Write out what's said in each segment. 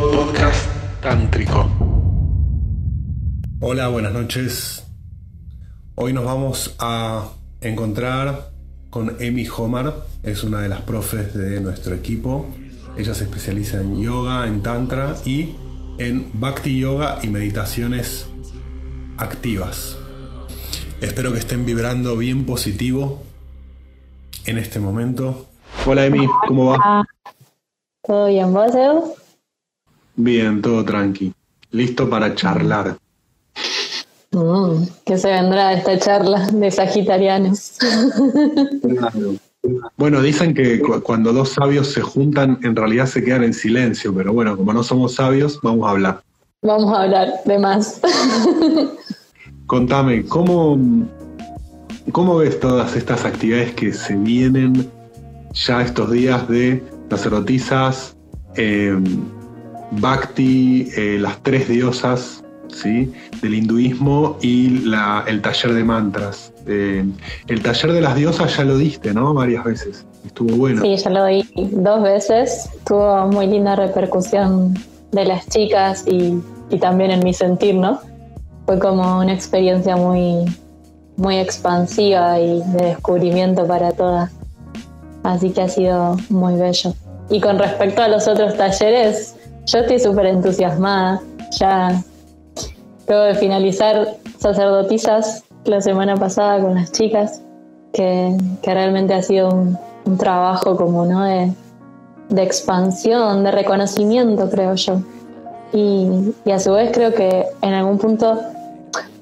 Podcast Tántrico. Hola, buenas noches. Hoy nos vamos a encontrar con Emi Homar, es una de las profes de nuestro equipo. Ella se especializa en yoga, en tantra y en bhakti yoga y meditaciones activas. Espero que estén vibrando bien positivo en este momento. Hola Emi, ¿cómo va? ¿Todo bien, vos, Edu? Bien, todo tranqui. Listo para charlar. Mm, ¿Qué se vendrá de esta charla de sagitarianos? Bueno, dicen que cuando dos sabios se juntan, en realidad se quedan en silencio, pero bueno, como no somos sabios, vamos a hablar. Vamos a hablar de más. Contame, ¿cómo, ¿cómo ves todas estas actividades que se vienen ya estos días de sacerdotisas, eh, Bhakti, eh, las tres diosas ¿sí? del hinduismo y el taller de mantras. Eh, el taller de las diosas ya lo diste, ¿no? Varias veces. Estuvo bueno. Sí, ya lo di dos veces. Tuvo muy linda repercusión de las chicas y, y también en mi sentir, ¿no? Fue como una experiencia muy, muy expansiva y de descubrimiento para todas. Así que ha sido muy bello. Y con respecto a los otros talleres, yo estoy súper entusiasmada. Ya luego de finalizar sacerdotisas la semana pasada con las chicas, que, realmente ha sido un, trabajo como ¿no? de, expansión, de reconocimiento, creo yo. Y, a su vez creo que en algún punto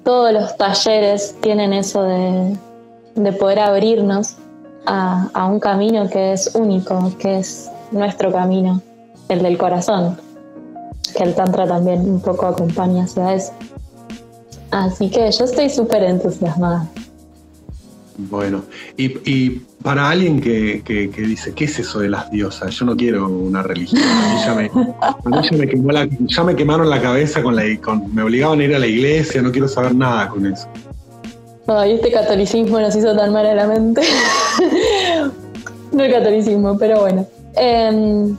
todos los talleres tienen eso de, poder abrirnos a, a, un camino que es único, que es nuestro camino, el del corazón, que el Tantra también un poco acompaña hacia eso. Así que yo estoy súper entusiasmada. Bueno, y, para alguien que, dice, ¿qué es eso de las diosas? Yo no quiero una religión. ya me, ya me, quemaron la cabeza con la con, me obligaban a ir a la iglesia, no quiero saber nada con eso. Ay, este catolicismo nos hizo tan mal a la mente. no el catolicismo, pero bueno. Em,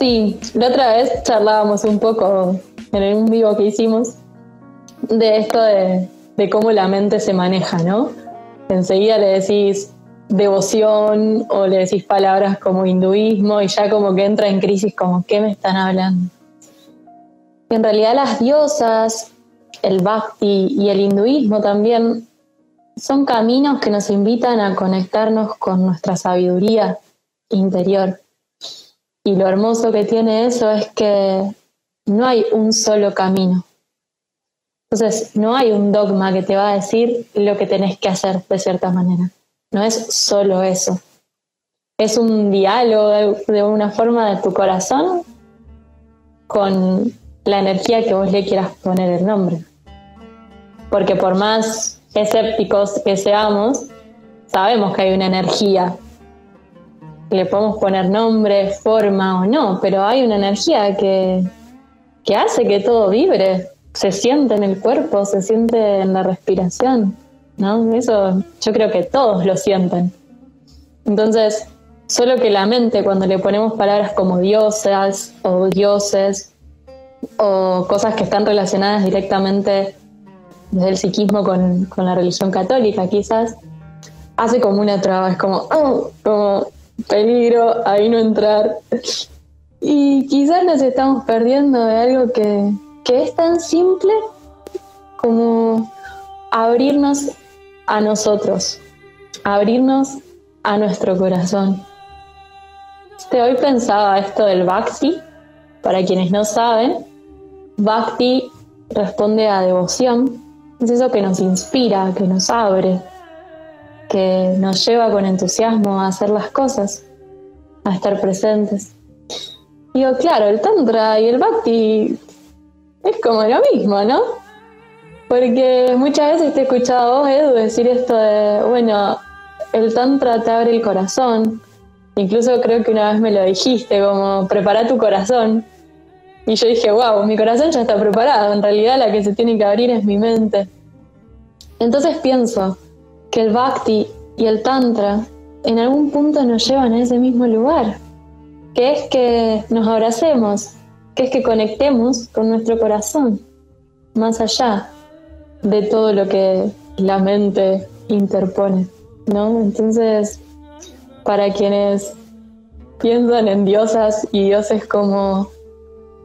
sí, la otra vez charlábamos un poco en un vivo que hicimos de esto de, cómo la mente se maneja, ¿no? Enseguida le decís devoción o le decís palabras como hinduismo y ya como que entra en crisis como, ¿qué me están hablando? En realidad las diosas, el bhakti y el hinduismo también son caminos que nos invitan a conectarnos con nuestra sabiduría interior. Y lo hermoso que tiene eso es que no hay un solo camino. Entonces, no hay un dogma que te va a decir lo que tenés que hacer de cierta manera. No es solo eso. Es un diálogo de, una forma de tu corazón con la energía que vos le quieras poner el nombre. Porque por más escépticos que seamos, sabemos que hay una energía. Le podemos poner nombre, forma o no, pero hay una energía que, que hace que todo vibre se siente en el cuerpo, se siente en la respiración, ¿no? Eso yo creo que todos lo sienten. Entonces, solo que la mente, cuando le ponemos palabras como diosas o dioses o cosas que están relacionadas directamente desde el psiquismo con, la religión católica, quizás, hace como una traba, es como, oh, como peligro, ahí no entrar. Y quizás nos estamos perdiendo de algo que, que es tan simple como abrirnos a nosotros, abrirnos a nuestro corazón. Este, hoy pensaba esto del Bhakti, para quienes no saben, Bhakti responde a devoción, es eso que nos inspira, que nos abre, que nos lleva con entusiasmo a hacer las cosas, a estar presentes. Digo, claro, el Tantra y el Bhakti es como lo mismo, ¿no? Porque muchas veces te he escuchado a vos, Edu, decir esto de, bueno, el tantra te abre el corazón. Incluso creo que una vez me lo dijiste, como, prepara tu corazón. Y yo dije, wow, mi corazón ya está preparado. En realidad la que se tiene que abrir es mi mente. Entonces pienso que el bhakti y el tantra en algún punto nos llevan a ese mismo lugar, que es que nos abracemos, que es que conectemos con nuestro corazón, más allá de todo lo que la mente interpone, ¿no? Entonces, para quienes piensan en diosas y dioses como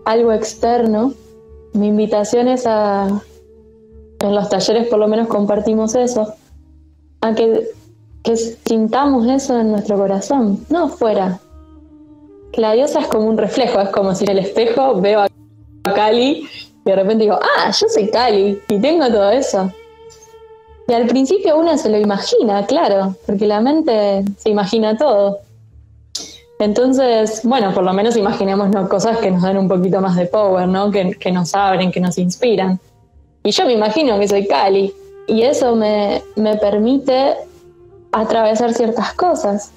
algo externo, mi invitación es a, en los talleres por lo menos compartimos eso, a que, sintamos eso en nuestro corazón, no fuera. La diosa es como un reflejo, es como si en el espejo veo a Cali y de repente digo, ah, yo soy Cali y tengo todo eso. Y al principio uno se lo imagina, claro, porque la mente se imagina todo. Entonces, bueno, por lo menos imaginémonos cosas que nos dan un poquito más de power, ¿no? Que, que nos abren, que nos inspiran. Y yo me imagino que soy Cali. Y eso me, me permite atravesar ciertas cosas.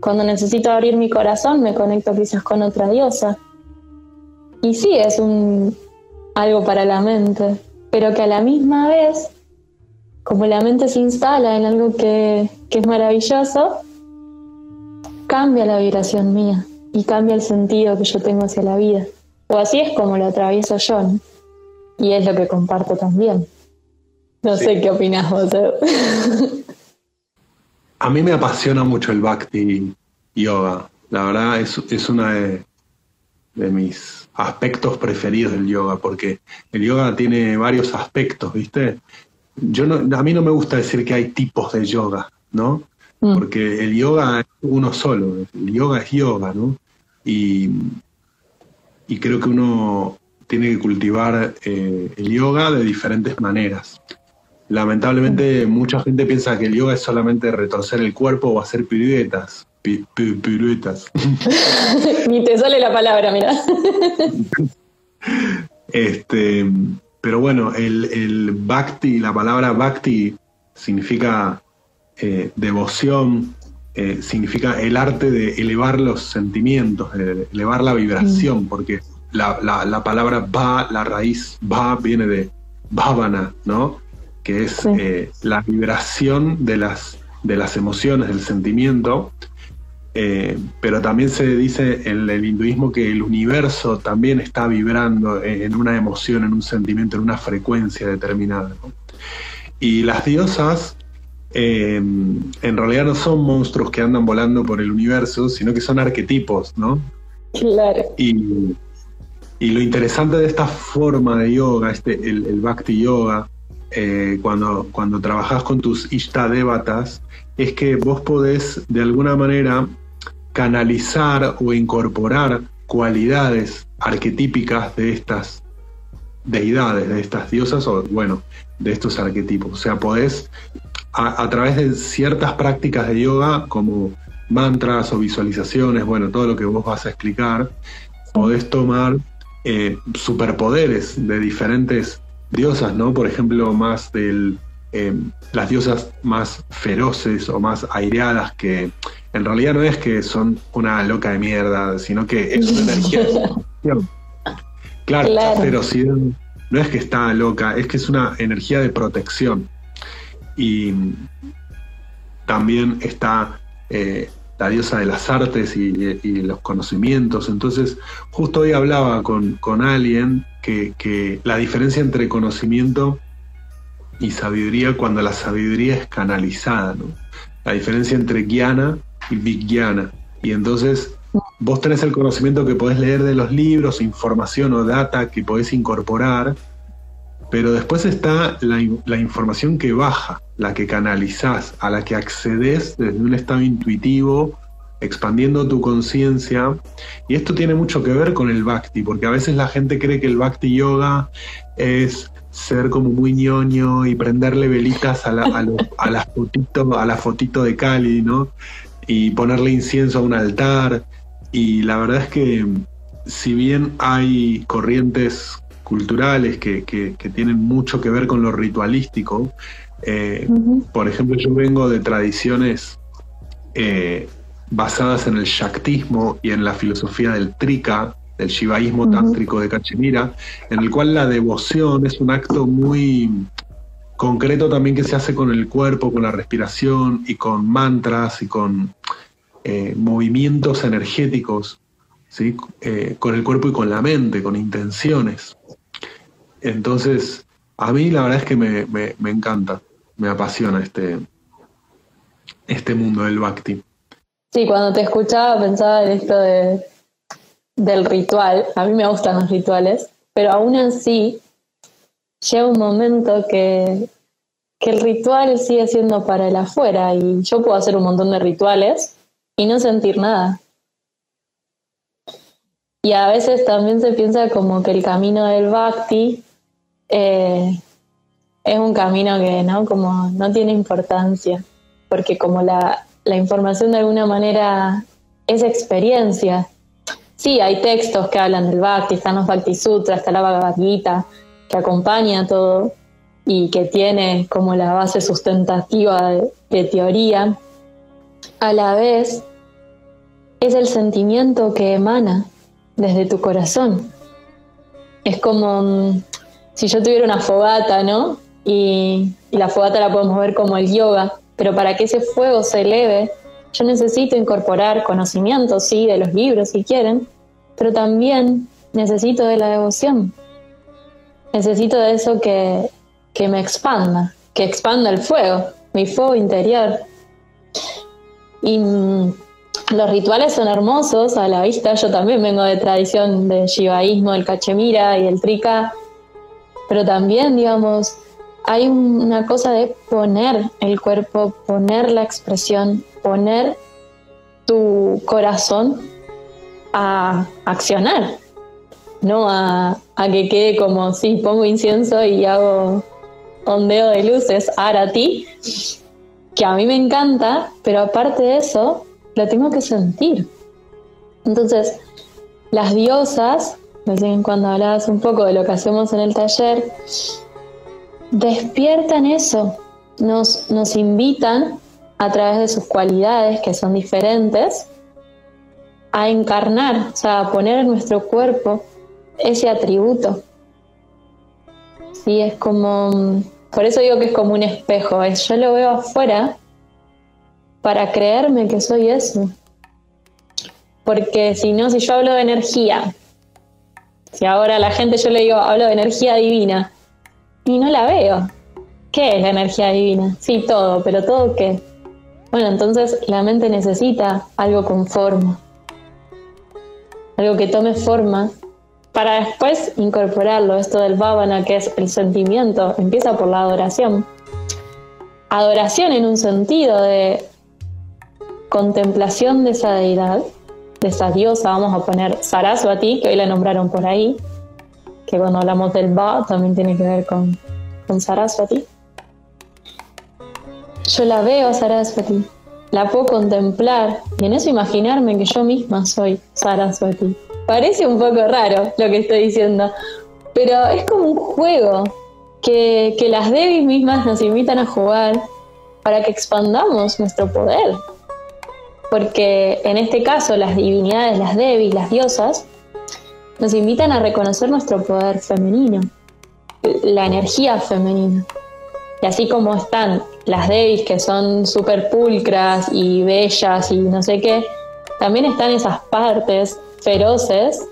Cuando necesito abrir mi corazón, me conecto quizás con otra diosa. Y sí, es un, algo para la mente, pero que a la misma vez, como la mente se instala en algo que, que es maravilloso, cambia la vibración mía y cambia el sentido que yo tengo hacia la vida. O así es como lo atravieso yo, y es lo que comparto también. No sé qué opinas vos. A mí me apasiona mucho el Bhakti Yoga. La verdad es, es una de, de mis aspectos preferidos del yoga, porque el yoga tiene varios aspectos, ¿viste? Yo no, a mí no me gusta decir que hay tipos de yoga, ¿no? Mm. Porque el yoga es uno solo, el yoga es yoga, ¿no? Y, y creo que uno tiene que cultivar eh, el yoga de diferentes maneras. Lamentablemente mucha gente piensa que el yoga es solamente retorcer el cuerpo o hacer piruetas. piruetas. Ni te sale la palabra, mira. este, pero bueno, el, el bhakti, la palabra bhakti significa eh, devoción, eh, significa el arte de elevar los sentimientos, de elevar la vibración, mm. porque la, la, palabra va, la raíz va viene de bhavana, ¿no? Que es eh, la vibración de las, de las emociones, del sentimiento. pero también se dice en el hinduismo que el universo también está vibrando en una emoción, en un sentimiento, en una frecuencia determinada. Y las diosas Em, en realidad no son monstruos que andan volando por el universo, sino que son arquetipos, ¿no? Claro. Y, lo interesante de esta forma de yoga, este, el, Bhakti Yoga, eh, cuando, cuando trabajas con tus Ishtadevatas, es que vos podés de alguna manera canalizar o incorporar cualidades arquetípicas de estas deidades, de estas diosas o, bueno, de estos arquetipos. O sea, podés a, través de ciertas prácticas de yoga, como mantras o visualizaciones, bueno, todo lo que vos vas a explicar, podés tomar eh, superpoderes de diferentes diosas, ¿no? Por ejemplo, más del em, las diosas más feroces o más aireadas que en realidad no es que son una loca de mierda, sino que es una energía de claro, claro. ferocidad no es que está loca, es que es una energía de protección y también está eh, la diosa de las artes y, los conocimientos. Entonces, justo hoy hablaba con, alguien que, la diferencia entre conocimiento y sabiduría cuando la sabiduría es canalizada. La diferencia entre guiana y vigyana. Y entonces vos tenés el conocimiento que podés leer de los libros, información o data que podés incorporar, pero después está la, información que baja, la que canalizás, a la que accedes desde un estado intuitivo, expandiendo tu conciencia. Y esto tiene mucho que ver con el bhakti, porque a veces la gente cree que el bhakti yoga es ser como muy ñoño y prenderle velitas a la, a, fotito, a la fotito de Cali, ¿no? Y ponerle incienso a un altar. Y la verdad es que si bien hay corrientes culturales que, tienen mucho que ver con lo ritualístico. Eh, por ejemplo, yo vengo de tradiciones eh, basadas en el Shaktismo y en la filosofía del Trika, del Shivaísmo tántrico de Cachemira, en el cual la devoción es un acto muy concreto también que se hace con el cuerpo, con la respiración y con mantras y con eh, movimientos energéticos ¿sí? Eh, con el cuerpo y con la mente, con intenciones. Entonces, a mí la verdad es que me, me encanta, me apasiona este, este mundo del bhakti. Sí, cuando te escuchaba pensaba en esto de, del ritual. A mí me gustan los rituales, pero aún así llega un momento que, que el ritual sigue siendo para el afuera y yo puedo hacer un montón de rituales y no sentir nada. Y a veces también se piensa como que el camino del bhakti eh, es un camino que no, como no tiene importancia, porque como la, la información de alguna manera es experiencia. Sí, hay textos que hablan del Bhakti, están los Bhakti Sutras, está la Bhagavad Gita, que acompaña todo y que tiene como la base sustentativa de, teoría. A la vez, es el sentimiento que emana desde tu corazón. Es como mm, si yo tuviera una fogata, ¿no? Y, y, la fogata la podemos ver como el yoga. Pero para que ese fuego se eleve, yo necesito incorporar conocimiento, sí, de los libros si quieren, pero también necesito de la devoción. Necesito de eso que, que me expanda, que expanda el fuego, mi fuego interior. Y mm, los rituales son hermosos a la vista. Yo también vengo de tradición de shivaísmo, del cachemira y el trika, pero también, digamos, hay una cosa de poner el cuerpo, poner la expresión, poner tu corazón a accionar, no a, que quede como si pongo incienso y hago ondeo de luces, ti, que a mí me encanta, pero aparte de eso, lo tengo que sentir. Entonces, las diosas, cuando hablabas un poco de lo que hacemos en el taller, despiertan eso, nos, nos invitan a través de sus cualidades que son diferentes a encarnar, o sea, a poner en nuestro cuerpo ese atributo. Sí, es como, por eso digo que es como un espejo, es yo lo veo afuera para creerme que soy eso. Porque si no, si yo hablo de energía, si ahora la gente yo le digo, hablo de energía divina, y no la veo. ¿Qué es la energía divina? Sí, todo, pero todo qué. Bueno, entonces la mente necesita algo con forma, algo que tome forma para después incorporarlo. Esto del bhavana, que es el sentimiento, empieza por la adoración. Adoración en un sentido de contemplación de esa deidad, de esa diosa, vamos a poner Saraswati, que hoy la nombraron por ahí, que cuando hablamos del Ba también tiene que ver con, con Saraswati. Yo la veo a Saraswati, la puedo contemplar y en eso imaginarme que yo misma soy Saraswati. Parece un poco raro lo que estoy diciendo, pero es como un juego que, que las Devis mismas nos invitan a jugar para que expandamos nuestro poder. Porque en este caso las divinidades, las Devis, las diosas, nos invitan a reconocer nuestro poder femenino, la energía femenina. Y así como están las Devis que son súper pulcras y bellas y no sé qué, también están esas partes feroces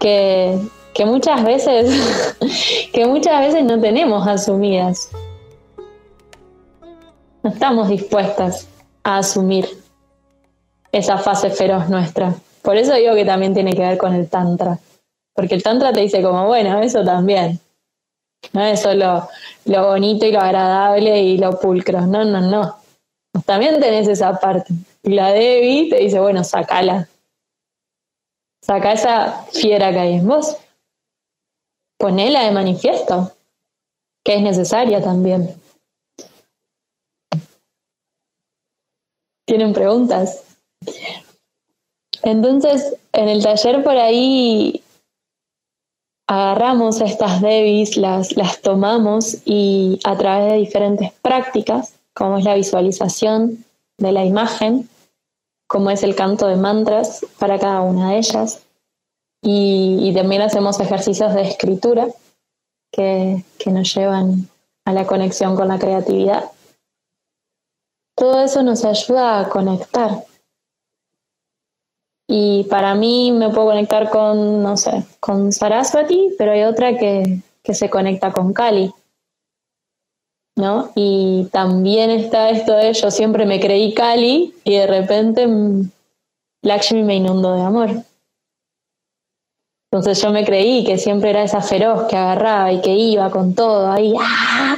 que, que muchas veces que muchas veces no tenemos asumidas. No estamos dispuestas a asumir esa fase feroz nuestra. Por eso digo que también tiene que ver con el Tantra. Porque el Tantra te dice como, bueno, eso también. No es solo lo bonito y lo agradable y lo pulcro. No, no, no. También tenés esa parte. Y la Devi te dice, bueno, sacala. Saca esa fiera que hay en vos. Ponela de manifiesto, que es necesaria también. ¿Tienen preguntas? Entonces, en el taller por ahí agarramos estas devis, las, las tomamos y a través de diferentes prácticas, como es la visualización de la imagen, como es el canto de mantras para cada una de ellas, y, también hacemos ejercicios de escritura que, que nos llevan a la conexión con la creatividad. Todo eso nos ayuda a conectar Y para mí me puedo conectar con, no sé, con Saraswati, pero hay otra que, que se conecta con Kali. ¿No? Y también está esto de yo siempre me creí Kali y de repente Lakshmi me inundó de amor. Entonces yo me creí que siempre era esa feroz que agarraba y que iba con todo ahí. ¡ah!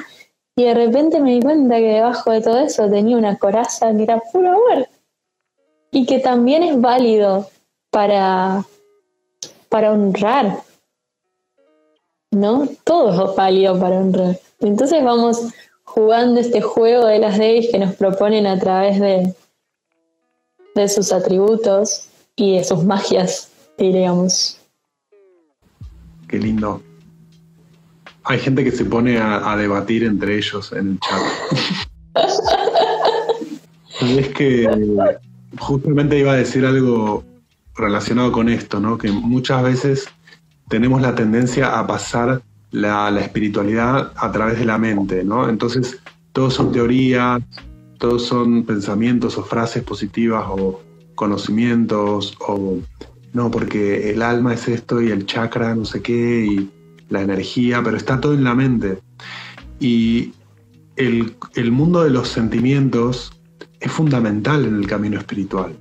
Y de repente me di cuenta que debajo de todo eso tenía una coraza que era puro amor. Y que también es válido para, para honrar. ¿No? Todo es válido para honrar. Entonces vamos jugando este juego de las Days que nos proponen a través de, de sus atributos y de sus magias, diríamos. Qué lindo. Hay gente que se pone a, debatir entre ellos en el chat. es que justamente iba a decir algo relacionado con esto, ¿no? Que muchas veces tenemos la tendencia a pasar la, la, espiritualidad a través de la mente, ¿no? Entonces, todos son teorías, todos son pensamientos o frases positivas o conocimientos o no, porque el alma es esto y el chakra no sé qué y la energía, pero está todo en la mente. Y el, mundo de los sentimientos es fundamental en el camino espiritual.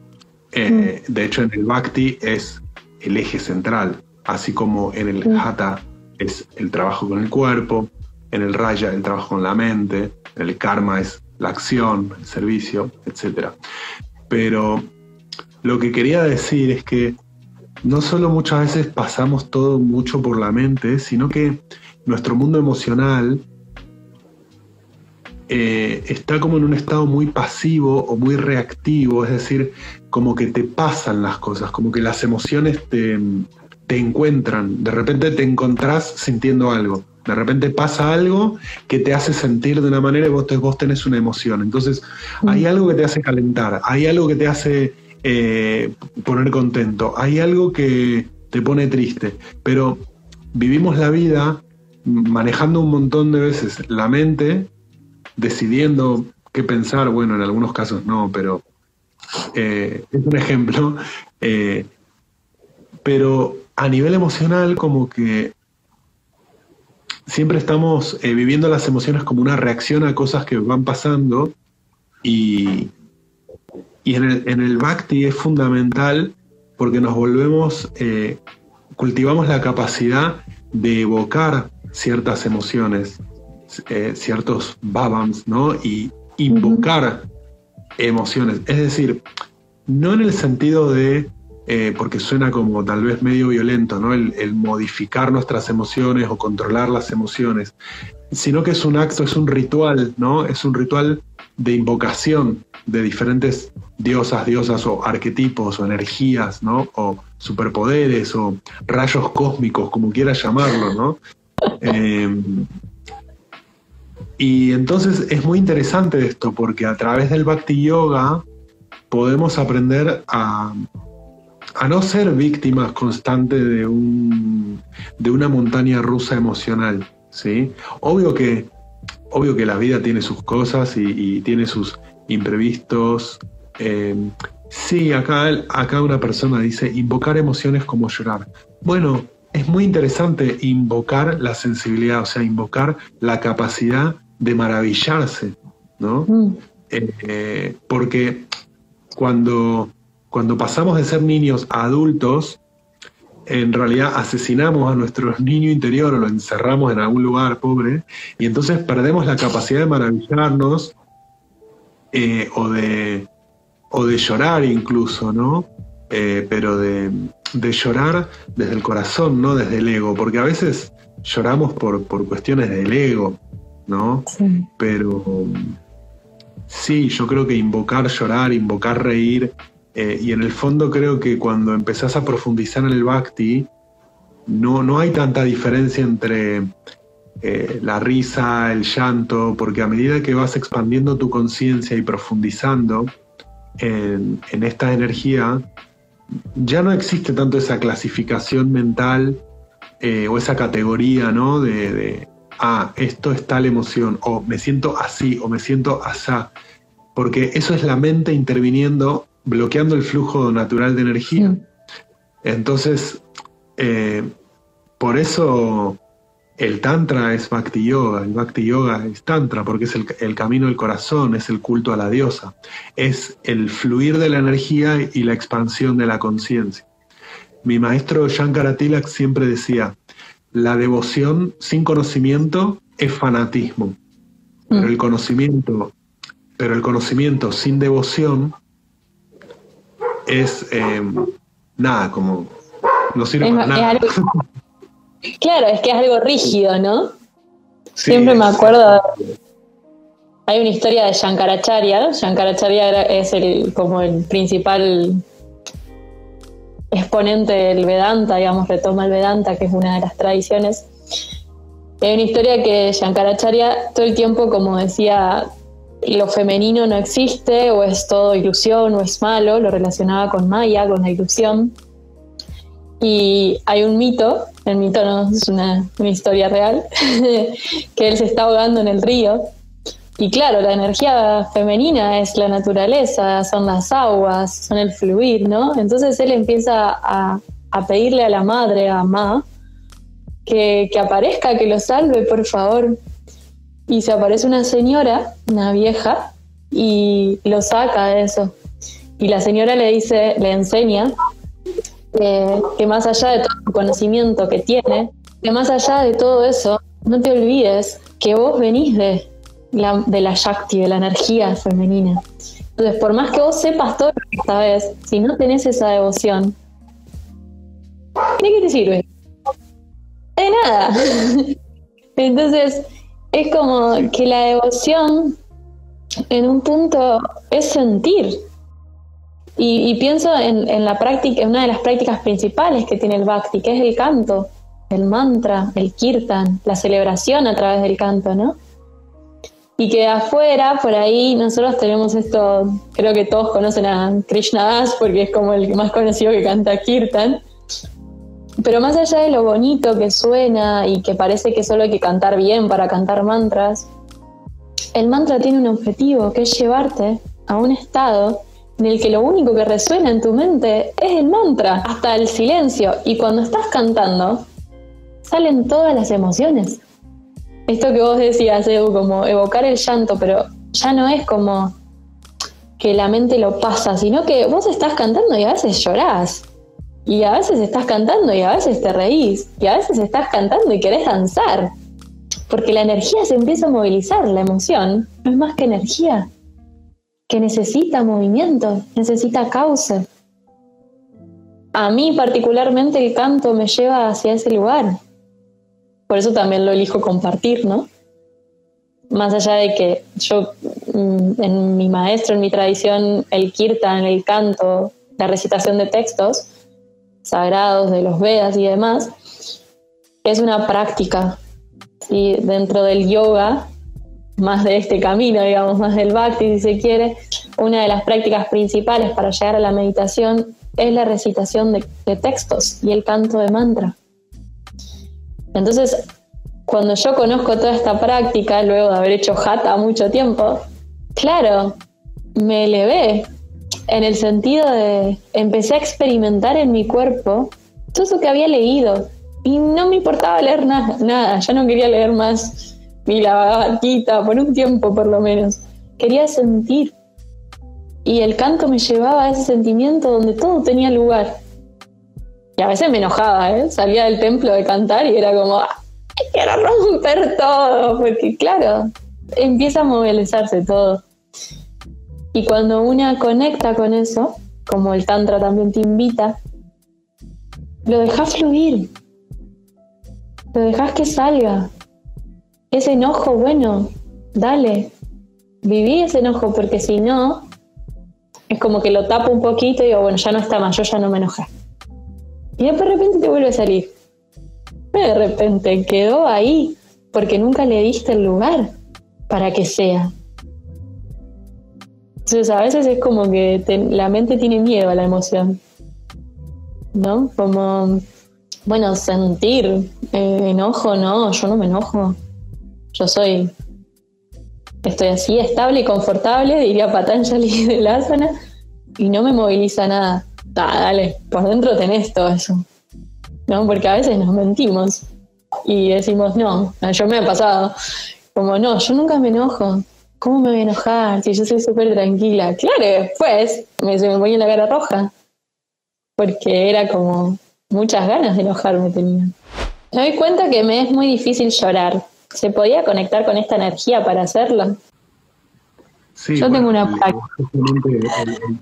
Eh, mm. De hecho, en el Bhakti es el eje central, así como en el mm. Hatha es el trabajo con el cuerpo, en el Raya el trabajo con la mente, en el Karma es la acción, el servicio, etc. Pero lo que quería decir es que no solo muchas veces pasamos todo mucho por la mente, sino que nuestro mundo emocional eh, está como en un estado muy pasivo o muy reactivo, es decir, como que te pasan las cosas, como que las emociones te, encuentran, de repente te encontrás sintiendo algo. De repente pasa algo que te hace sentir de una manera y vos, vos tenés una emoción. Entonces, hay mm. algo que te hace calentar, hay algo que te hace eh, poner contento. Hay algo que te pone triste, pero vivimos la vida manejando un montón de veces la mente, decidiendo qué pensar, bueno, en algunos casos no, pero eh, es un ejemplo, eh, pero a nivel emocional como que siempre estamos viviendo las emociones como una reacción a cosas que van pasando y, y en el, en Bhakti es fundamental porque nos volvemos, eh, cultivamos la capacidad de evocar ciertas emociones, eh, ciertos babams, ¿no? Y invocar emociones. Es decir, no en el sentido de, eh, porque suena como tal vez medio violento, ¿no? El, el, modificar nuestras emociones o controlar las emociones, sino que es un acto, es un ritual, ¿no? Es un ritual de invocación de diferentes diosas, diosas o arquetipos o energías, ¿no? O superpoderes o rayos cósmicos, como quieras llamarlo, ¿no? Eh, y entonces es muy interesante esto porque a través del Bhakti Yoga podemos aprender a, a no ser víctimas constantes de, un, de una montaña rusa emocional, ¿sí? Obvio que, obvio que la vida tiene sus cosas y tiene sus imprevistos, eh, sí, acá, acá una persona dice invocar emociones como llorar. Bueno, es muy interesante invocar la sensibilidad, o sea, invocar la capacidad de maravillarse, ¿no? Mm. Eh, porque cuando, cuando pasamos de ser niños a adultos, en realidad asesinamos a nuestro niño interior o lo encerramos en algún lugar pobre, y entonces perdemos la capacidad de maravillarnos eh, o de o de llorar incluso, ¿no? Eh, pero de, llorar desde el corazón, no desde el ego, porque a veces lloramos por, por cuestiones del ego, ¿no? Sí. Pero sí, yo creo que invocar llorar, invocar reír, eh, y en el fondo creo que cuando empezás a profundizar en el bhakti, no, no hay tanta diferencia entre eh, la risa, el llanto, porque a medida que vas expandiendo tu conciencia y profundizando, en, esta energía, ya no existe tanto esa clasificación mental eh, o esa categoría, ¿no? De, ah, esto es tal emoción, o me siento así, o me siento asá, porque eso es la mente interviniendo bloqueando el flujo natural de energía. Entonces, eh, por eso el Tantra es Bhakti Yoga, el Bhakti Yoga es Tantra, porque es el, camino del corazón, es el culto a la diosa, es el fluir de la energía y la expansión de la conciencia. Mi maestro Shankara Tilak siempre decía, la devoción sin conocimiento es fanatismo, pero mm. el conocimiento, pero el conocimiento sin devoción es eh, nada, como no sirve para nada. claro, es que es algo rígido, ¿no? Siempre me acuerdo. Hay una historia de Shankaracharya. Shankaracharya es el, como el principal exponente del Vedanta, digamos, retoma el Vedanta, que es una de las tradiciones. Hay una historia que Shankaracharya todo el tiempo, como decía, lo femenino no existe, o es todo ilusión, o es malo, lo relacionaba con Maya, con la ilusión. Y hay un mito, el mito no es una, historia real, que él se está ahogando en el río. Y claro, la energía femenina es la naturaleza, son las aguas, son el fluir, ¿no? Entonces él empieza a, pedirle a la madre, a Ma, que, que aparezca, que lo salve, por favor. Y se aparece una señora, una vieja, y lo saca de eso. Y la señora le dice, le enseña que, más allá de todo el conocimiento que tiene, que más allá de todo eso, no te olvides que vos venís de de la Shakti, de la energía femenina. Entonces, por más que vos sepas todo lo que si no tenés esa devoción, ¿de qué te sirve? De nada. Entonces, es como que la devoción en un punto es sentir, y, pienso en, la práctica, en una de las prácticas principales que tiene el Bhakti, que es el canto, el mantra, el kirtan, la celebración a través del canto, ¿no? Y que afuera, por ahí, nosotros tenemos esto, creo que todos conocen a Krishna Das porque es como el más conocido que canta kirtan. Pero más allá de lo bonito que suena y que parece que solo hay que cantar bien para cantar mantras, el mantra tiene un objetivo, que es llevarte a un estado en el que lo único que resuena en tu mente es el mantra, hasta el silencio. Y cuando estás cantando, salen todas las emociones. Esto que vos decías, Edu, como evocar el llanto, pero ya no es como que la mente lo pasa, sino que vos estás cantando y a veces llorás. Y a veces estás cantando y a veces te reís. Y a veces estás cantando y querés danzar. Porque la energía se empieza a movilizar, la emoción no es más que energía que necesita movimiento, necesita causa. A mí particularmente el canto me lleva hacia ese lugar. Por eso también lo elijo compartir, ¿no? Más allá de que yo, mm, en mi maestro, en mi tradición, el kirtan, el canto, la recitación de textos sagrados de los Vedas y demás, es una práctica. ¿sí? Dentro del yoga más de este camino, digamos, más del bhakti, si se quiere, una de las prácticas principales para llegar a la meditación es la recitación de, textos y el canto de mantra. Entonces, cuando yo conozco toda esta práctica, luego de haber hecho hatha mucho tiempo, claro, me elevé en el sentido de empecé a experimentar en mi cuerpo todo eso que había leído y no me importaba leer nada, nada, ya no quería leer más ni la por un tiempo por lo menos. Quería sentir. Y el canto me llevaba a ese sentimiento donde todo tenía lugar. Y a veces me enojaba, ¿eh? Salía del templo de cantar y era como, quiero romper todo! Porque claro, empieza a movilizarse todo. Y cuando una conecta con eso, como el Tantra también te invita, lo dejas fluir. Lo dejas que salga ese enojo, bueno, dale, viví ese enojo, porque si no, es como que lo tapo un poquito y digo, bueno, ya no está más, yo ya no me enojé. Y después de repente te vuelve a salir. de repente quedó ahí, porque nunca le diste el lugar para que sea. Entonces a veces es como que la mente tiene miedo a la emoción. ¿No? Como, bueno, sentir eh, enojo, no, yo no me enojo. Yo soy, estoy así, estable y confortable, diría Patanjali de la asana, y no me moviliza nada. Dale, por dentro tenés todo eso. ¿No? Porque a veces nos mentimos y decimos, no, yo me ha pasado. Como, no, yo nunca me enojo. ¿Cómo me voy a enojar si yo soy súper tranquila? Claro, después me, se me ponía la cara roja. Porque era como muchas ganas de enojarme tenía. Me doy cuenta que me es muy difícil llorar. ¿Se podía conectar con esta energía para hacerlo? Sí, Yo tengo una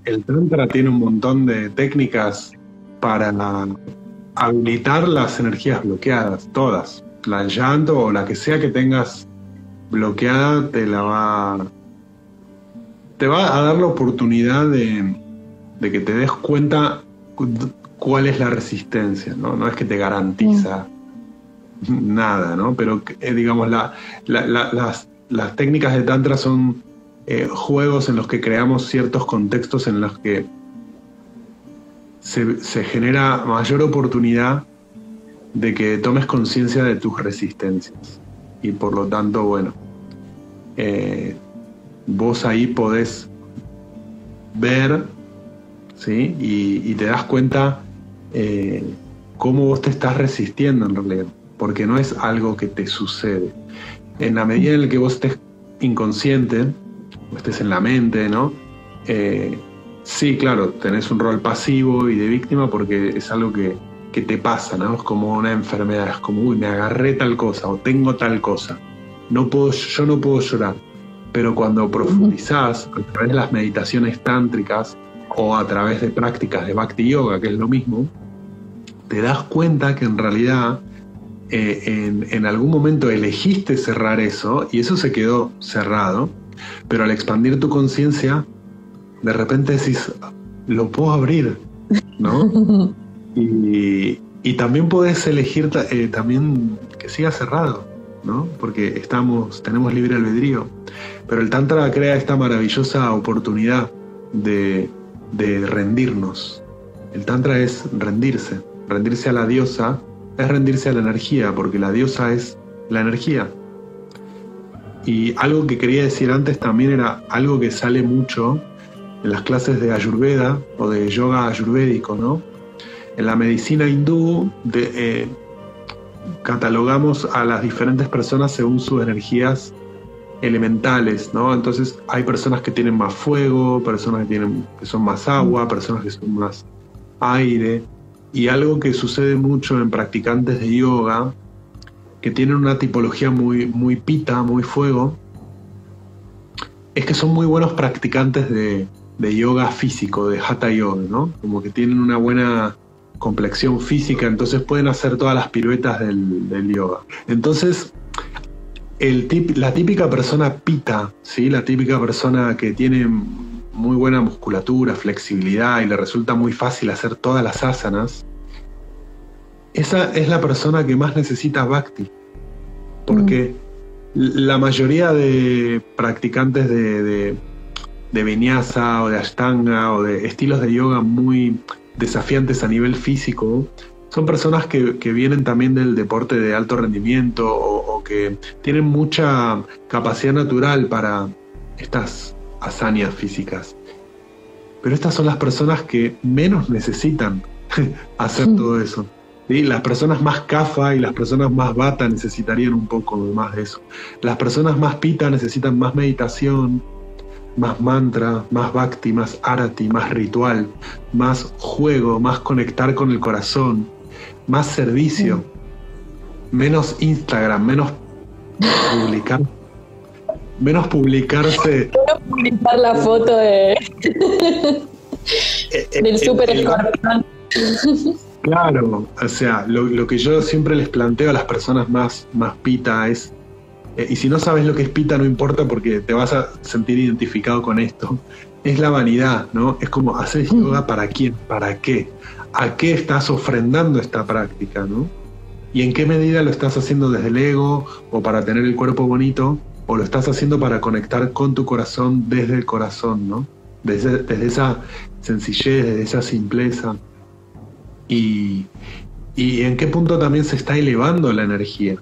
el, Tantra tiene un montón de técnicas para habilitar las energías bloqueadas, todas. La llanto o la que sea que tengas bloqueada te la va. te va a dar la oportunidad de, que te des cuenta cuál es la resistencia, ¿no? No es que te garantiza nada, ¿no? Pero eh, digamos, la, las, las técnicas de Tantra son eh, juegos en los que creamos ciertos contextos en los que se, genera mayor oportunidad de que tomes conciencia de tus resistencias. Y por lo tanto, bueno, eh, vos ahí podés ver, ¿sí? Y, te das cuenta eh, cómo vos te estás resistiendo en realidad, porque no es algo que te sucede. En la medida en la que vos estés inconsciente, estés en la mente, ¿no? Eh, sí, claro, tenés un rol pasivo y de víctima porque es algo que, te pasa, ¿no? Es como una enfermedad, es como, uy, me agarré tal cosa o tengo tal cosa. No puedo, yo no puedo llorar. Pero cuando profundizás a través de las meditaciones tántricas o a través de prácticas de Bhakti Yoga, que es lo mismo, te das cuenta que en realidad eh, en, en, algún momento elegiste cerrar eso y eso se quedó cerrado pero al expandir tu conciencia, de repente decís, lo puedo abrir, ¿no? y, también puedes elegir eh, también que siga cerrado, ¿no? Porque estamos, tenemos libre albedrío. Pero el Tantra crea esta maravillosa oportunidad de, de rendirnos. El Tantra es rendirse. Rendirse a la diosa es rendirse a la energía, porque la diosa es la energía. Y algo que quería decir antes también era algo que sale mucho en las clases de Ayurveda o de yoga ayurvédico, ¿no? En la medicina hindú eh, catalogamos a las diferentes personas según sus energías elementales, ¿no? Entonces hay personas que tienen más fuego, personas que, tienen, que son más agua, personas que son más aire. Y algo que sucede mucho en practicantes de yoga que tienen una tipología muy, muy pita, muy fuego, es que son muy buenos practicantes de, yoga físico, de hatha yoga, ¿no? Como que tienen una buena complexión física, entonces pueden hacer todas las piruetas del, yoga. Entonces, el la típica persona pita, ¿sí? La típica persona que tiene muy buena musculatura, flexibilidad y le resulta muy fácil hacer todas las asanas, esa es la persona que más necesita bhakti. Porque la mayoría de practicantes de, de, vinyasa o de ashtanga o de estilos de yoga muy desafiantes a nivel físico son personas que, vienen también del deporte de alto rendimiento o, o, que tienen mucha capacidad natural para estas hazañas físicas. Pero estas son las personas que menos necesitan hacer todo eso. Las personas más kafa y las personas más bata necesitarían un poco más de eso. Las personas más pita necesitan más meditación, más mantra, más bhakti, más arati, más ritual, más juego, más conectar con el corazón, más servicio, menos Instagram, menos publicar, menos publicarse. Menos publicar la foto de eh, eh, del super escorpión. Claro, o sea, lo, que yo siempre les planteo a las personas más, más pita es, eh, y si no sabes lo que es pita no importa porque te vas a sentir identificado con esto, es la vanidad, ¿no? Es como, ¿haces yoga para quién? ¿Para qué? ¿A qué estás ofrendando esta práctica, ¿no? ¿Y en qué medida lo estás haciendo desde el ego o para tener el cuerpo bonito? ¿O lo estás haciendo para conectar con tu corazón desde el corazón, ¿no? Desde, desde esa sencillez, desde esa simpleza y, en qué punto también se está elevando la energía,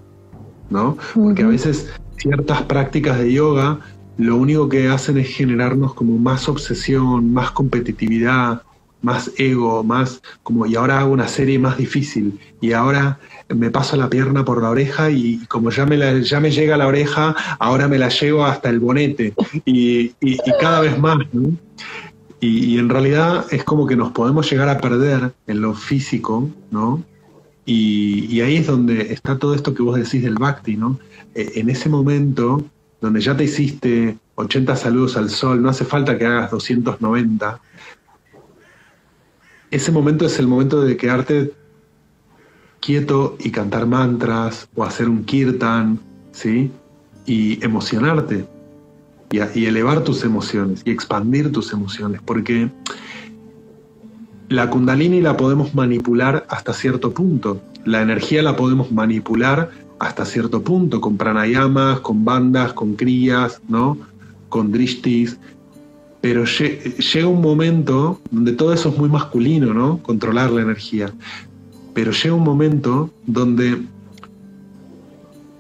¿no? Porque a veces ciertas prácticas de yoga lo único que hacen es generarnos como más obsesión, más competitividad, más ego, más como, y ahora hago una serie más difícil, y ahora me paso la pierna por la oreja y como ya me, ya me llega a la oreja, ahora me la llevo hasta el bonete, y, cada vez más, Y, en realidad es como que nos podemos llegar a perder en lo físico, ¿no? Y, ahí es donde está todo esto que vos decís del bhakti, ¿no? E, en ese momento donde ya te hiciste 80 saludos al sol, no hace falta que hagas 290. Ese momento es el momento de quedarte quieto y cantar mantras o hacer un kirtan, ¿sí? Y emocionarte y, elevar tus emociones y expandir tus emociones, porque la kundalini la podemos manipular hasta cierto punto, la energía la podemos manipular hasta cierto punto, con pranayamas, con bandas, con crías, ¿no? Con drishtis. Pero llega un momento donde todo eso es muy masculino, ¿no? Controlar la energía. Pero llega un momento donde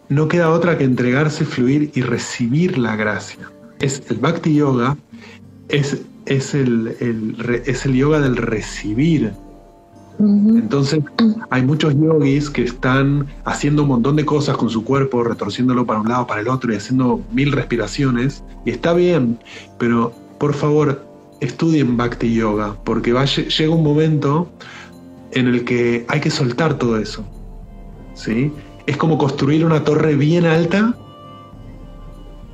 no queda otra que entregarse, fluir y recibir la gracia. Es el Bhakti Yoga, es, es, el, es el yoga del recibir, entonces, hay muchos yogis que están haciendo un montón de cosas con su cuerpo, retorciéndolo para un lado, para el otro y haciendo mil respiraciones. Y está bien, pero por favor, estudien Bhakti Yoga, porque llega un momento en el que hay que soltar todo eso. ¿sí? Es como construir una torre bien alta,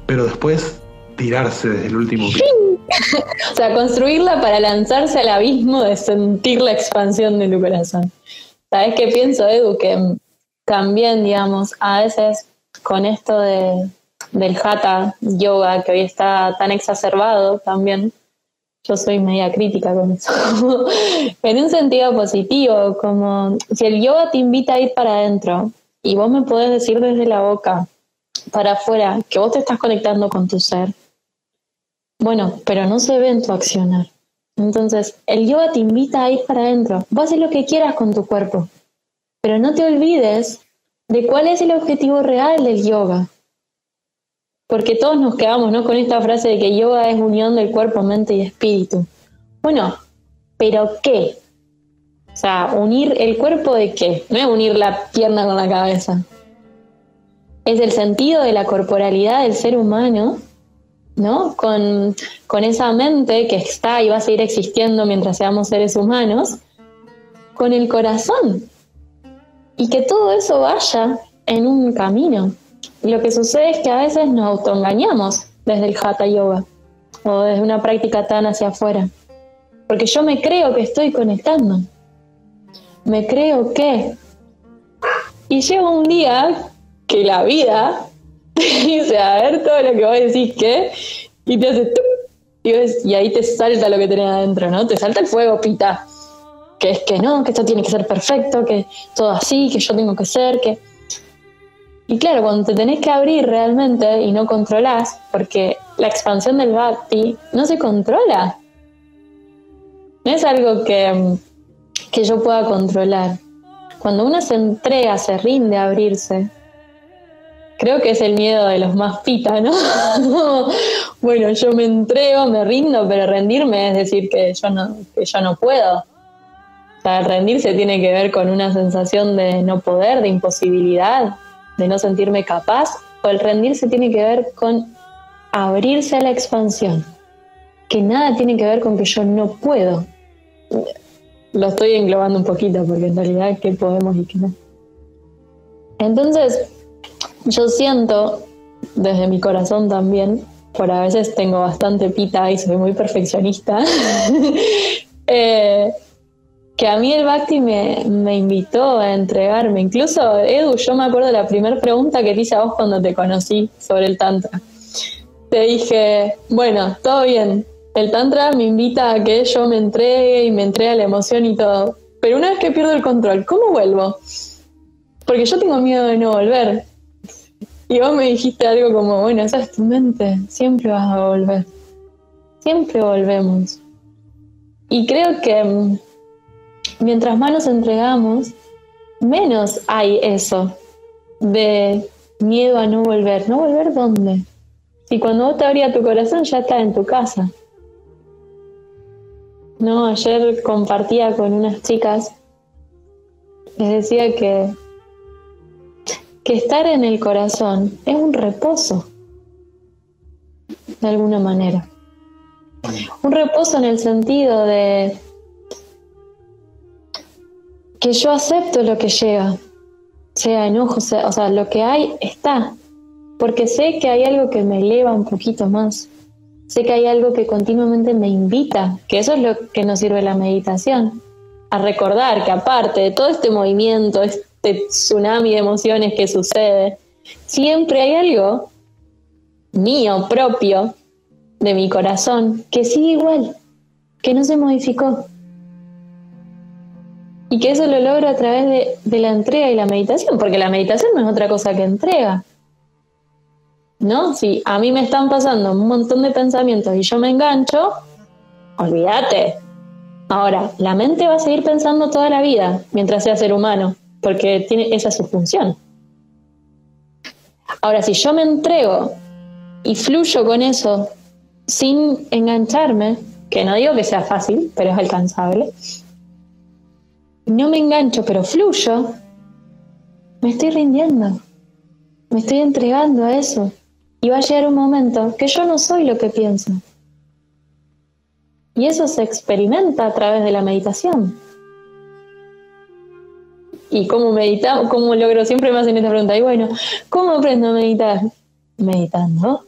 pero después tirarse desde el último piso. o sea, construirla para lanzarse al abismo de sentir la expansión de tu corazón. ¿Sabes qué pienso, Edu? Que también, digamos, a veces con esto de, del hatha yoga que hoy está tan exacerbado también, yo soy media crítica con eso, en un sentido positivo, como si el yoga te invita a ir para adentro y vos me podés decir desde la boca para afuera que vos te estás conectando con tu ser, bueno, pero no se ve en tu accionar. Entonces, el yoga te invita a ir para adentro. Vas a hacer lo que quieras con tu cuerpo, pero no te olvides de cuál es el objetivo real del yoga. Porque todos nos quedamos ¿no? con esta frase de que yoga es unión del cuerpo, mente y espíritu. Bueno, pero ¿qué? O sea, unir el cuerpo de qué? No es unir la pierna con la cabeza. Es el sentido de la corporalidad del ser humano ¿no? Con, esa mente que está y va a seguir existiendo mientras seamos seres humanos, con el corazón. Y que todo eso vaya en un camino. Y lo que sucede es que a veces nos autoengañamos desde el Hatha Yoga o desde una práctica tan hacia afuera. Porque yo me creo que estoy conectando. Me creo que. Y llega un día que la vida dice, a ver todo lo que vos decís que, y te hace y, ahí te salta lo que tenés adentro, ¿no? Te salta el fuego, pita. Que es que no, que esto tiene que ser perfecto, que todo así, que yo tengo que ser, que. Y claro, cuando te tenés que abrir realmente y no controlás, porque la expansión del Bhakti no se controla. No es algo que, que yo pueda controlar. Cuando uno se entrega, se rinde a abrirse, creo que es el miedo de los más pita, ¿no? bueno, yo me entrego, me rindo, pero rendirme es decir que yo no, que yo no puedo. O sea, rendirse tiene que ver con una sensación de no poder, de imposibilidad, de no sentirme capaz, o el rendirse tiene que ver con abrirse a la expansión, que nada tiene que ver con que yo no puedo. Lo estoy englobando un poquito porque en realidad qué podemos y qué no. Entonces, yo siento, desde mi corazón también, por a veces tengo bastante pita y soy muy perfeccionista, eh, que a mí el Bhakti me, me, invitó a entregarme. Incluso, Edu, yo me acuerdo de la primera pregunta que te hice a vos cuando te conocí sobre el Tantra. Te dije, bueno, todo bien, el Tantra me invita a que yo me entregue y me entregue a la emoción y todo. Pero una vez que pierdo el control, ¿cómo vuelvo? Porque yo tengo miedo de no volver. Y vos me dijiste algo como, bueno, esa es tu mente, siempre vas a volver. Siempre volvemos. Y creo que mm, mientras más nos entregamos, menos hay eso de miedo a no volver. ¿No volver dónde? Si cuando vos te abrías tu corazón ya está en tu casa. No, ayer compartía con unas chicas, les decía que, que estar en el corazón es un reposo, de alguna manera. Un reposo en el sentido de que yo acepto lo que llega, sea enojo, sea, o sea, lo que hay está, porque sé que hay algo que me eleva un poquito más, sé que hay algo que continuamente me invita, que eso es lo que nos sirve la meditación, a recordar que aparte de todo este movimiento, este tsunami de emociones que sucede, siempre hay algo mío, propio, de mi corazón, que sigue igual, que no se modificó. Y que eso lo logro a través de, la entrega y la meditación, porque la meditación no es otra cosa que entrega. ¿No? Si a mí me están pasando un montón de pensamientos y yo me engancho, olvídate. Ahora, la mente va a seguir pensando toda la vida mientras sea ser humano, porque tiene, esa es su función. Ahora, si yo me entrego y fluyo con eso sin engancharme, que no digo que sea fácil, pero es alcanzable, no me engancho, pero fluyo, me estoy rindiendo, me estoy entregando a eso. Y va a llegar un momento que yo no soy lo que pienso. Y eso se experimenta a través de la meditación. ¿Y cómo meditamos? ¿Cómo logro? Siempre me hacen esta pregunta. Y bueno, ¿cómo aprendo a meditar? Meditando.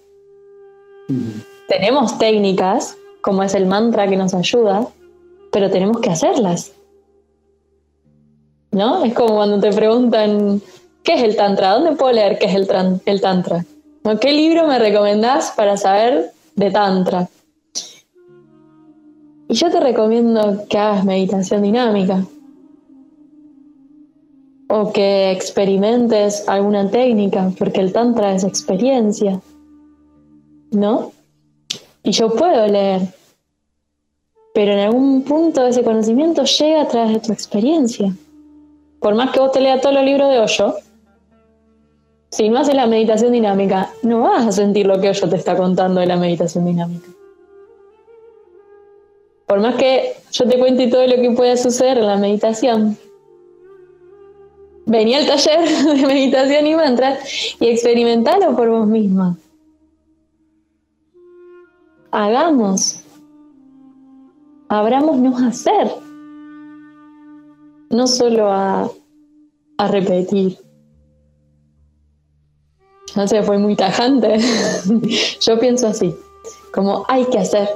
Tenemos técnicas, como es el mantra que nos ayuda, pero tenemos que hacerlas. ¿no? Es como cuando te preguntan, ¿qué es el Tantra? ¿Dónde puedo leer qué es el, el Tantra? ¿Qué libro me recomendás para saber de Tantra? Y yo te recomiendo que hagas meditación dinámica o que experimentes alguna técnica, porque el Tantra es experiencia, ¿no? Y yo puedo leer, pero en algún punto ese conocimiento llega a través de tu experiencia por más que vos te leas todos los libros de Hoyo, si no haces la meditación dinámica, no vas a sentir lo que Hoyo te está contando de la meditación dinámica. Por más que yo te cuente todo lo que puede suceder en la meditación, vení al taller de meditación y mantras y experimentalo por vos misma. Hagamos. Abrámonos a hacer no solo a, repetir. No sé, fue muy tajante. Yo pienso así, como hay que hacer,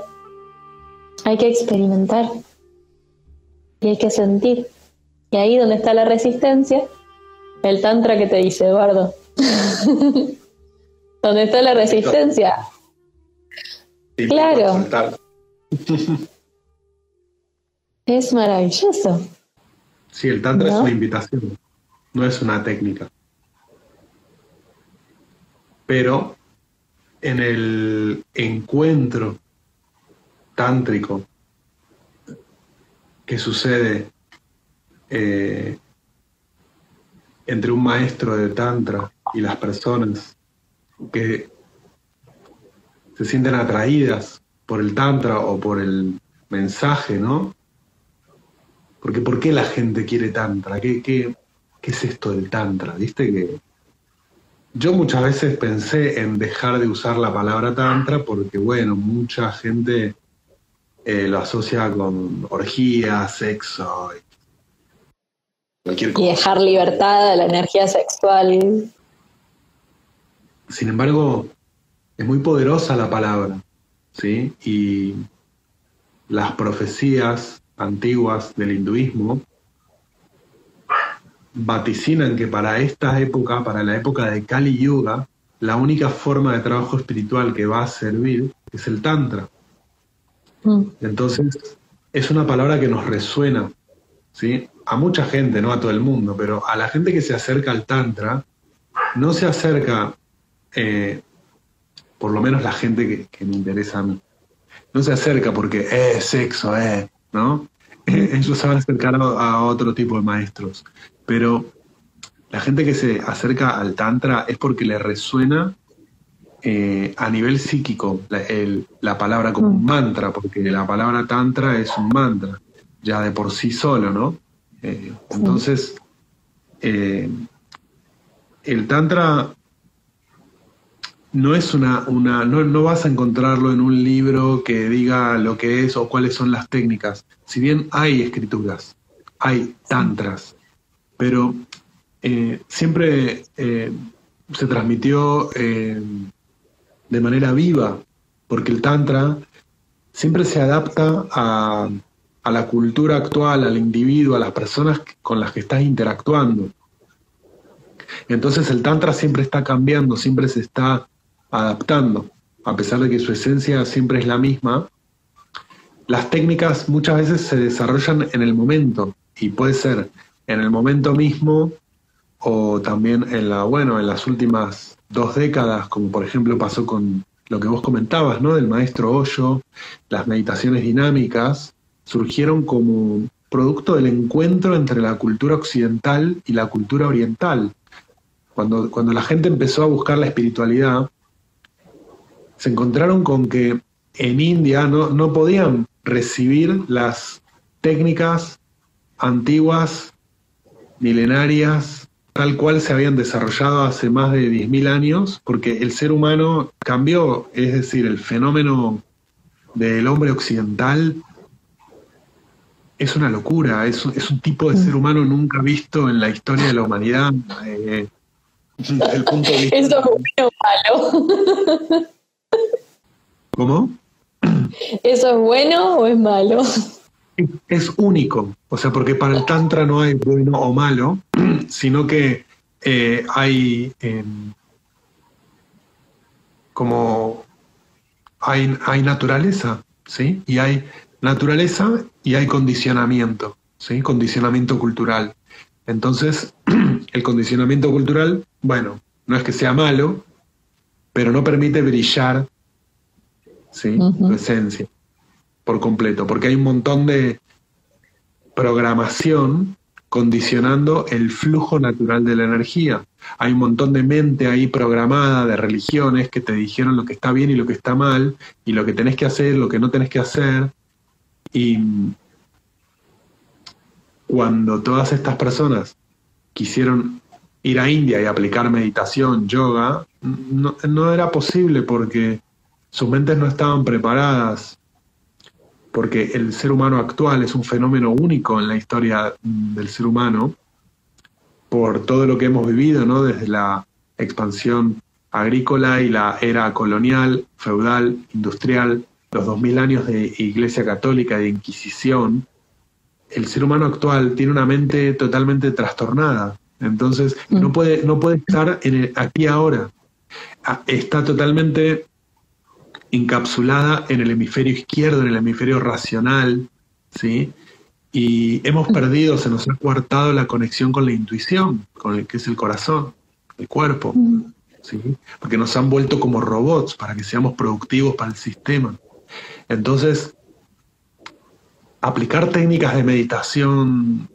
hay que experimentar y hay que sentir. Y ahí donde está la resistencia, el tantra que te dice Eduardo. donde está la resistencia. claro. es maravilloso. Sí, el tantra es una invitación, no es una técnica. Pero en el encuentro tántrico que sucede eh, entre un maestro de tantra y las personas que se sienten atraídas por el tantra o por el mensaje, ¿no? Porque ¿por qué la gente quiere tantra? ¿Qué, qué, es esto del tantra? ¿Viste que yo muchas veces pensé en dejar de usar la palabra tantra porque, bueno, mucha gente eh, lo asocia con orgía, sexo, cualquier cosa. Y dejar libertad a la energía sexual. Sin embargo, es muy poderosa la palabra, ¿sí? Y las profecías antiguas del hinduismo vaticinan que para esta época, para la época de Kali Yuga, la única forma de trabajo espiritual que va a servir es el Tantra. Mm. Entonces, es una palabra que nos resuena, ¿sí? A mucha gente, no a todo el mundo, pero a la gente que se acerca al Tantra, no se acerca, eh, por lo menos la gente que, que, me interesa a mí, no se acerca porque es eh, sexo, eh, ¿no? ellos se van a acercar a, otro tipo de maestros. Pero la gente que se acerca al Tantra es porque le resuena eh, a nivel psíquico la, palabra como un mm. mantra, porque la palabra tantra es un mantra, ya de por sí solo, ¿no? Eh, entonces, eh, el tantra no es una, una no, no, vas a encontrarlo en un libro que diga lo que es o cuáles son las técnicas. Si bien hay escrituras, hay tantras, pero siempre se transmitió de manera viva, porque el Tantra siempre se adapta a, la cultura actual, al individuo, a las personas con las que estás interactuando. Entonces el Tantra siempre está cambiando, siempre se está adaptando, a pesar de que su esencia siempre es la misma. Las técnicas muchas veces se desarrollan en el momento y puede ser en el momento mismo o también en la bueno en las últimas dos décadas, como por ejemplo pasó con lo que vos comentabas, ¿no? Del maestro Hoyo, las meditaciones dinámicas, surgieron como producto del encuentro entre la cultura occidental y la cultura oriental. Cuando, cuando la gente empezó a buscar la espiritualidad, se encontraron con que en India no, no podían recibir las técnicas antiguas, milenarias, tal cual se habían desarrollado hace más de 10.000 años, porque el ser humano cambió, es decir, el fenómeno del hombre occidental es una locura, es, es un tipo de ser humano nunca visto en la historia de la humanidad. Eh, Eso es bueno o malo. ¿Cómo? ¿Eso es bueno o es malo? es único, o sea, porque para el Tantra no hay bueno o malo, sino que eh, hay em, como hay, hay, naturaleza, ¿sí? Y hay naturaleza y hay condicionamiento, ¿sí? Condicionamiento cultural. Entonces, el condicionamiento cultural, bueno, no es que sea malo, pero no permite brillar, ¿sí? Tu esencia por completo, porque hay un montón de programación condicionando el flujo natural de la energía. Hay un montón de mente ahí programada de religiones que te dijeron lo que está bien y lo que está mal, y lo que tenés que hacer, lo que no tenés que hacer. Y cuando todas estas personas quisieron ir a India y aplicar meditación, yoga, no, no era posible porque sus mentes no estaban preparadas porque el ser humano actual es un fenómeno único en la historia del ser humano, por todo lo que hemos vivido, ¿no? Desde la expansión agrícola y la era colonial, feudal, industrial, los 2000 años de Iglesia Católica, de Inquisición, el ser humano actual tiene una mente totalmente trastornada. Entonces, no, mm. puede, no puede estar en aquí ahora. Ah, está totalmente encapsulada en el hemisferio izquierdo, en el hemisferio racional, ¿sí? Y hemos perdido, se nos ha coartado la conexión con la intuición, con el que es el corazón, el cuerpo, ¿sí? Porque nos han vuelto como robots para que seamos productivos para el sistema. Entonces, aplicar técnicas de meditación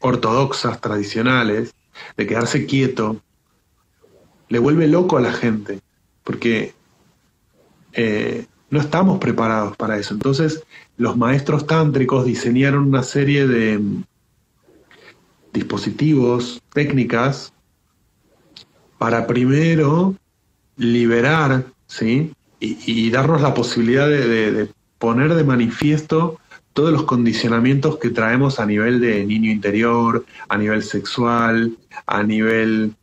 ortodoxas, tradicionales, de quedarse quieto, le vuelve loco a la gente, porque eh, no estamos preparados para eso. Entonces, los maestros tántricos diseñaron una serie de mm, dispositivos, técnicas, para primero liberar, ¿sí? Y, darnos la posibilidad de, poner de manifiesto todos los condicionamientos que traemos a nivel de niño interior, a nivel sexual, a nivel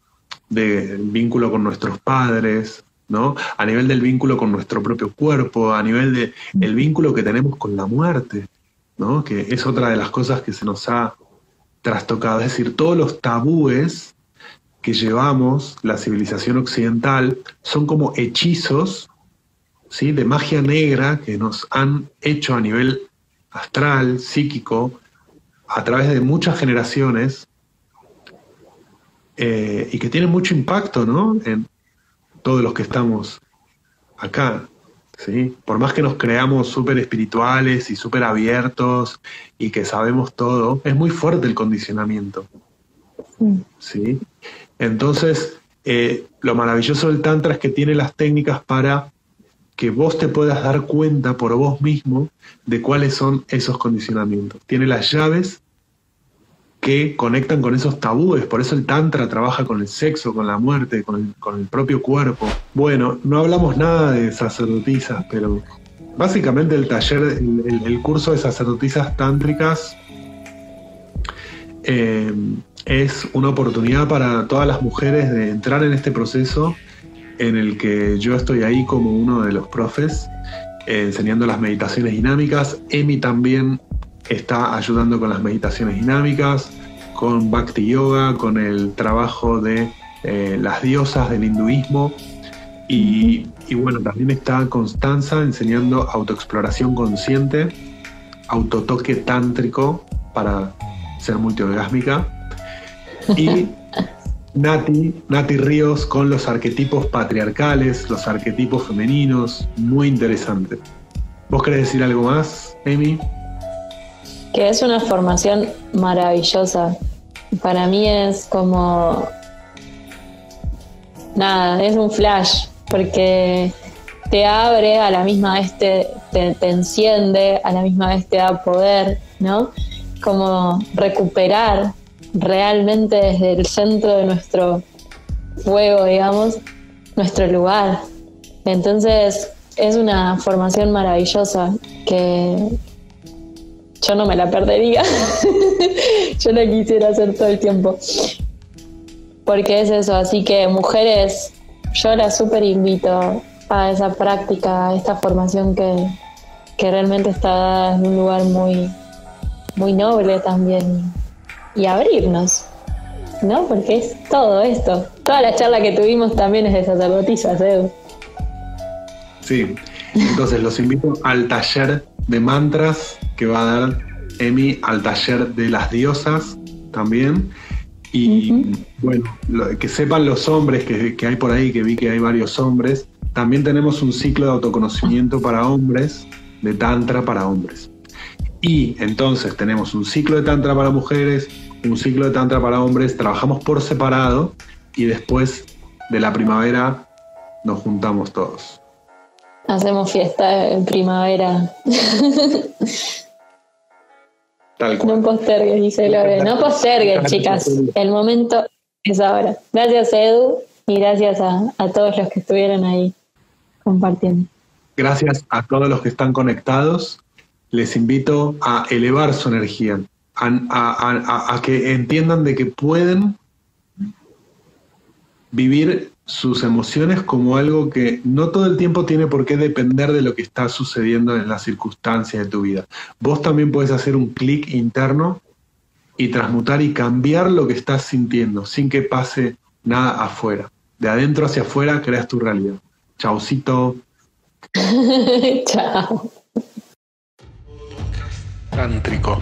de vínculo con nuestros padres, ¿no? A nivel del vínculo con nuestro propio cuerpo, a nivel del el vínculo que tenemos con la muerte, ¿no? Que es otra de las cosas que se nos ha trastocado. Es decir, todos los tabúes que llevamos la civilización occidental son como hechizos ¿sí? de magia negra que nos han hecho a nivel astral, psíquico, a través de muchas generaciones eh, y que tienen mucho impacto ¿no? en, todos los que estamos acá. ¿sí? Por más que nos creamos súper espirituales y súper abiertos y que sabemos todo, es muy fuerte el condicionamiento. ¿sí? Entonces, eh, lo maravilloso del Tantra es que tiene las técnicas para que vos te puedas dar cuenta por vos mismo de cuáles son esos condicionamientos. Tiene las llaves que conectan con esos tabúes, por eso el Tantra trabaja con el sexo, con la muerte, con el, propio cuerpo. Bueno, no hablamos nada de sacerdotisas, pero básicamente el taller, el, curso de sacerdotisas tántricas eh, es una oportunidad para todas las mujeres de entrar en este proceso en el que yo estoy ahí como uno de los profes eh, enseñando las meditaciones dinámicas. Emi también está ayudando con las meditaciones dinámicas, con Bhakti Yoga, con el trabajo de eh, las diosas del hinduismo. Y, bueno, también está Constanza enseñando autoexploración consciente, autotoque tántrico para ser multiorgásmica. Y Nati, Nati Ríos con los arquetipos patriarcales, los arquetipos femeninos, muy interesante. ¿Vos querés decir algo más, Amy? Que es una formación maravillosa. Para mí es como... Nada, es un flash, porque te abre, a la misma vez te, te, te enciende, a la misma vez te da poder, ¿no? Como recuperar realmente desde el centro de nuestro fuego, digamos, nuestro lugar. Entonces es una formación maravillosa que yo no me la perdería. yo la quisiera hacer todo el tiempo. Porque es eso, así que mujeres, yo las súper invito a esa práctica, a esta formación que, que realmente está en un lugar muy, muy noble también y abrirnos, ¿no? Porque es todo esto. Toda la charla que tuvimos también es de sacerdotisas, Edu. Sí, entonces los invito al taller de mantras que va a dar Emi, al taller de las diosas también. Y bueno, que sepan los hombres que, que hay por ahí, que vi que hay varios hombres, también tenemos un ciclo de autoconocimiento para hombres, de tantra para hombres. Y entonces tenemos un ciclo de tantra para mujeres, un ciclo de tantra para hombres, trabajamos por separado y después de la primavera nos juntamos todos. Hacemos fiesta en primavera. Tal cual. No postergues, dice Lore. No posterguen, chicas. El momento es ahora. Gracias, Edu, y gracias a, a todos los que estuvieron ahí compartiendo. Gracias a todos los que están conectados les invito a elevar su energía, a, que entiendan de que pueden vivir sus emociones como algo que no todo el tiempo tiene por qué depender de lo que está sucediendo en las circunstancias de tu vida. Vos también puedes hacer un clic interno y transmutar y cambiar lo que estás sintiendo sin que pase nada afuera. De adentro hacia afuera creas tu realidad. Chaucito. Chao. Tántrico.